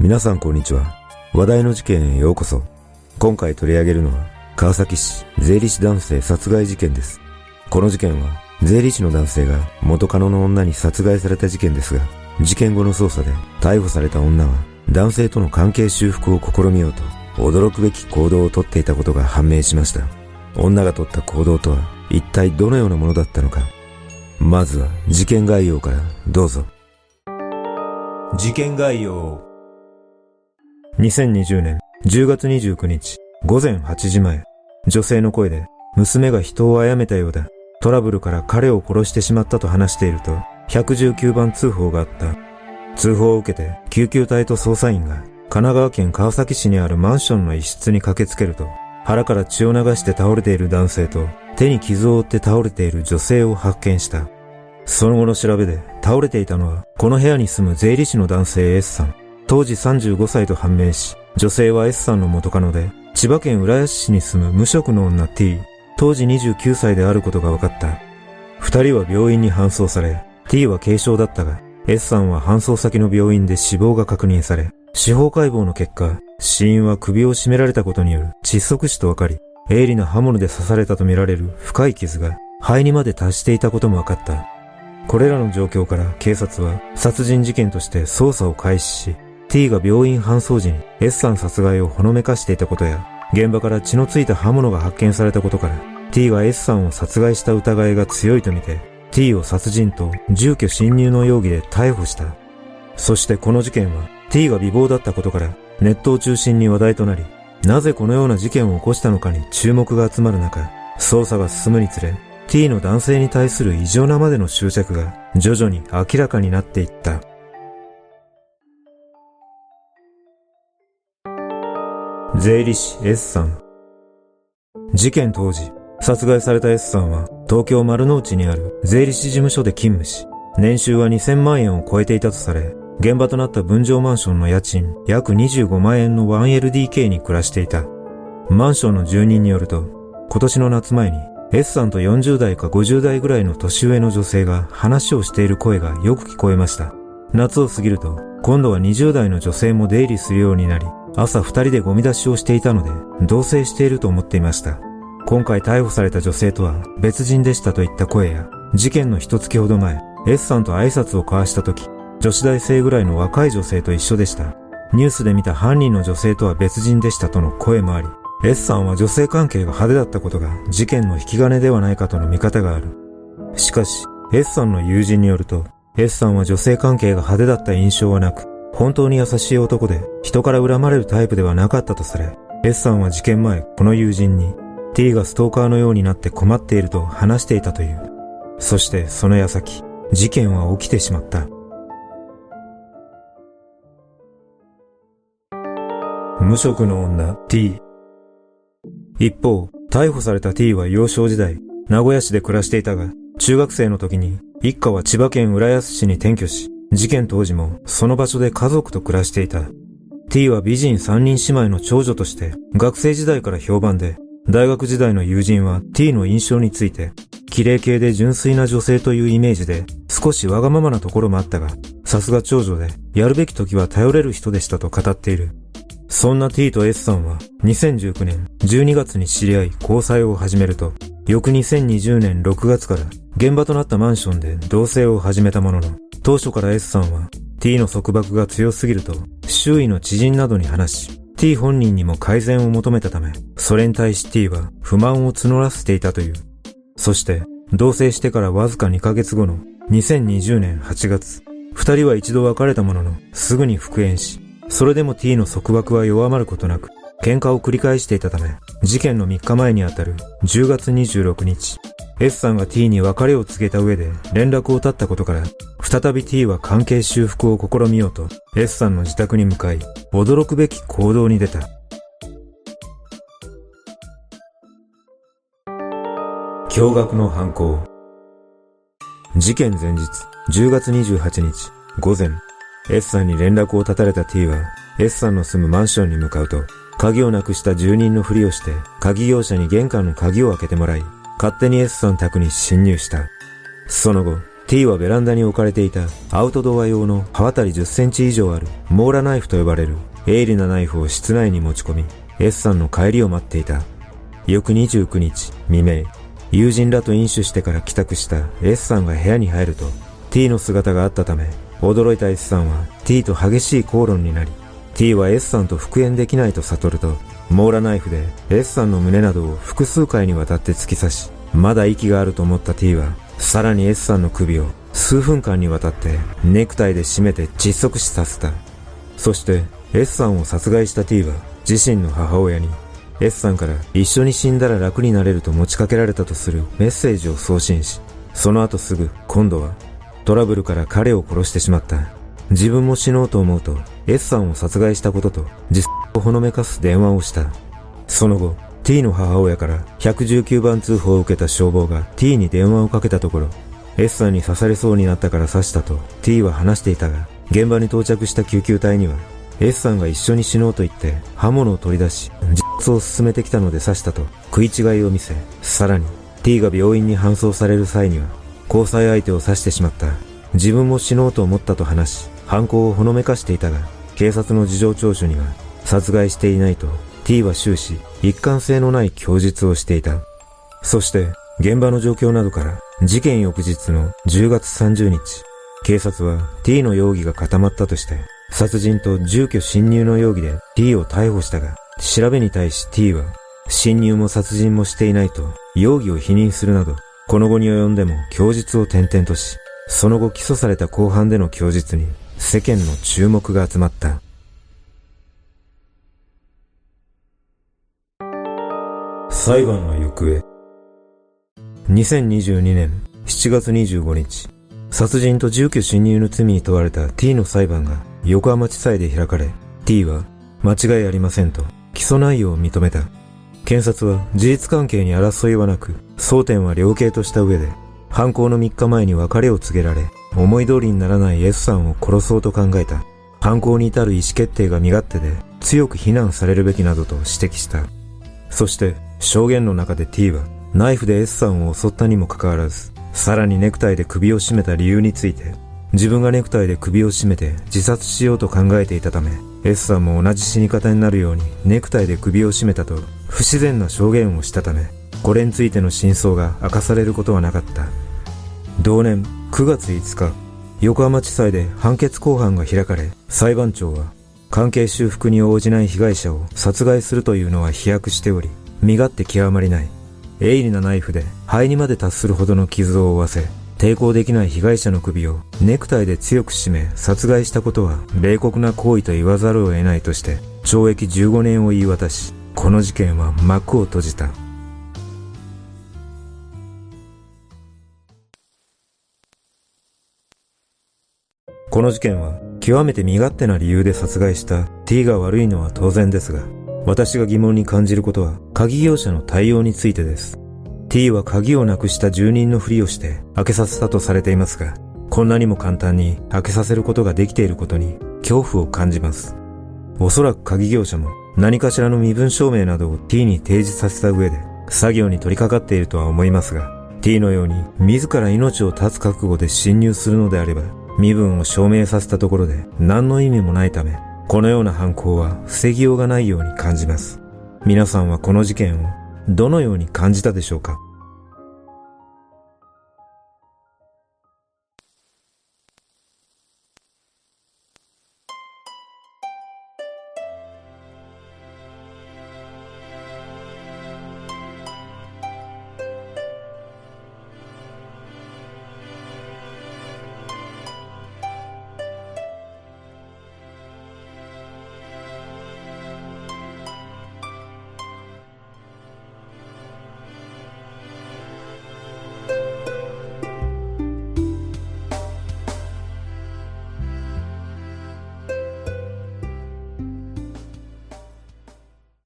皆さんこんにちは。話題の事件へようこそ。今回取り上げるのは、川崎市税理士男性殺害事件です。この事件は、税理士の男性が元カノの女に殺害された事件ですが、事件後の捜査で逮捕された女は、男性との関係修復を試みようと、驚くべき行動をとっていたことが判明しました。女が取った行動とは、一体どのようなものだったのか。まずは、事件概要からどうぞ。事件概要2020年10月29日午前8時前、女性の声で娘が人を殺めたようだ。トラブルから彼を殺してしまったと話していると119番通報があった。通報を受けて救急隊と捜査員が神奈川県川崎市にあるマンションの一室に駆けつけると腹から血を流して倒れている男性と手に傷を負って倒れている女性を発見した。その後の調べで倒れていたのはこの部屋に住む税理士の男性 S さん。当時35歳と判明し、女性は S さんの元カノで、千葉県浦安市に住む無職の女 T、当時29歳であることが分かった。二人は病院に搬送され、T は軽傷だったが、S さんは搬送先の病院で死亡が確認され、司法解剖の結果、死因は首を絞められたことによる窒息死と分かり、鋭利な刃物で刺されたとみられる深い傷が肺にまで達していたことも分かった。これらの状況から警察は殺人事件として捜査を開始し、T が病院搬送時に S さん殺害をほのめかしていたことや、現場から血のついた刃物が発見されたことから、T が S さんを殺害した疑いが強いとみて、T を殺人と住居侵入の容疑で逮捕した。そしてこの事件は T が美貌だったことからネットを中心に話題となり、なぜこのような事件を起こしたのかに注目が集まる中、捜査が進むにつれ、T の男性に対する異常なまでの執着が徐々に明らかになっていった。税理士 S さん。事件当時、殺害された S さんは東京丸の内にある税理士事務所で勤務し、年収は2000万円を超えていたとされ、現場となった分譲マンションの家賃約25万円の 1LDK に暮らしていた。マンションの住人によると、今年の夏前に S さんと40代か50代ぐらいの年上の女性が話をしている声がよく聞こえました。夏を過ぎると、今度は20代の女性も出入りするようになり、朝二人でゴミ出しをしていたので、同棲していると思っていました。今回逮捕された女性とは別人でしたといった声や、事件の一月ほど前、S さんと挨拶を交わした時、女子大生ぐらいの若い女性と一緒でした。ニュースで見た犯人の女性とは別人でしたとの声もあり、S さんは女性関係が派手だったことが事件の引き金ではないかとの見方がある。しかし、S さんの友人によると、S さんは女性関係が派手だった印象はなく、本当に優しい男で人から恨まれるタイプではなかったとされ、S さんは事件前、この友人に T がストーカーのようになって困っていると話していたという。そしてその矢先、事件は起きてしまった。無職の女 T。一方、逮捕された T は幼少時代、名古屋市で暮らしていたが、中学生の時に一家は千葉県浦安市に転居し、事件当時もその場所で家族と暮らしていた。T は美人3人姉妹の長女として学生時代から評判で、大学時代の友人は T の印象について、綺麗系で純粋な女性というイメージで、少しわがままなところもあったが、さすが長女で、やるべき時は頼れる人でしたと語っている。そんな T と S さんは、2019年12月に知り合い交際を始めると、翌2020年6月から現場となったマンションで同棲を始めたものの、当初から S さんは T の束縛が強すぎると周囲の知人などに話し、T 本人にも改善を求めたため、それに対し T は不満を募らせていたという。そして、同棲してからわずか2ヶ月後の2020年8月、二人は一度別れたものの、すぐに復縁し、それでも T の束縛は弱まることなく、喧嘩を繰り返していたため、事件の3日前にあたる10月26日、S さんが T に別れを告げた上で連絡を絶ったことから、再び T は関係修復を試みようと S さんの自宅に向かい、驚くべき行動に出た。驚愕の犯行。事件前日、10月28日、午前、S さんに連絡を絶たれた T は、S さんの住むマンションに向かうと、鍵をなくした住人のふりをして、鍵業者に玄関の鍵を開けてもらい、勝手に S さん宅に侵入した。その後、T はベランダに置かれていたアウトドア用の刃渡り10センチ以上あるモーラナイフと呼ばれる鋭利なナイフを室内に持ち込み、S さんの帰りを待っていた。翌29日未明、友人らと飲酒してから帰宅した S さんが部屋に入ると、T の姿があったため、驚いた S さんは T と激しい口論になり、T は S さんと復縁できないと悟ると、モーラナイフで S さんの胸などを複数回にわたって突き刺し、まだ息があると思った T は、さらに S さんの首を数分間にわたってネクタイで締めて窒息死させた。そして S さんを殺害した T は自身の母親に S さんから一緒に死んだら楽になれると持ちかけられたとするメッセージを送信し、その後すぐ今度はトラブルから彼を殺してしまった。自分も死のうと思うと S さんを殺害したことと実をほのめかす電話をした。その後、T の母親から119番通報を受けた消防が T に電話をかけたところ、S さんに刺されそうになったから刺したと T は話していたが、現場に到着した救急隊には、S さんが一緒に死のうと言って刃物を取り出し、実を進めてきたので刺したと食い違いを見せ、さらに T が病院に搬送される際には、交際相手を刺してしまった。自分も死のうと思ったと話し、犯行をほのめかしていたが、警察の事情聴取には殺害していないと T は終始一貫性のない供述をしていた。そして現場の状況などから事件翌日の10月30日、警察は T の容疑が固まったとして殺人と住居侵入の容疑で T を逮捕したが、調べに対し T は侵入も殺人もしていないと容疑を否認するなど、この後に及んでも供述を転々とし、その後起訴された後半での供述に世間の注目が集まった。裁判の行方2022年7月25日殺人と住居侵入の罪に問われた T の裁判が横浜地裁で開かれ T は間違いありませんと起訴内容を認めた検察は事実関係に争いはなく争点は量刑とした上で犯行の3日前に別れを告げられ思い通りにならない S さんを殺そうと考えた犯行に至る意思決定が身勝手で強く非難されるべきなどと指摘したそして証言の中で T はナイフで S さんを襲ったにもかかわらず、さらにネクタイで首を絞めた理由について、自分がネクタイで首を絞めて自殺しようと考えていたため、S さんも同じ死に方になるようにネクタイで首を絞めたと不自然な証言をしたため、これについての真相が明かされることはなかった。同年9月5日、横浜地裁で判決公判が開かれ、裁判長は関係修復に応じない被害者を殺害するというのは飛躍しており、身勝手極まりない。鋭利なナイフで肺にまで達するほどの傷を負わせ、抵抗できない被害者の首をネクタイで強く締め殺害したことは冷酷な行為と言わざるを得ないとして懲役15年を言い渡し、この事件は幕を閉じた。この事件は極めて身勝手な理由で殺害した T が悪いのは当然ですが、私が疑問に感じることは、鍵業者の対応についてです。T は鍵をなくした住人のふりをして開けさせたとされていますが、こんなにも簡単に開けさせることができていることに恐怖を感じます。おそらく鍵業者も何かしらの身分証明などを T に提示させた上で作業に取り掛かっているとは思いますが、T のように自ら命を絶つ覚悟で侵入するのであれば、身分を証明させたところで何の意味もないため、このような犯行は防ぎようがないように感じます。皆さんはこの事件をどのように感じたでしょうか？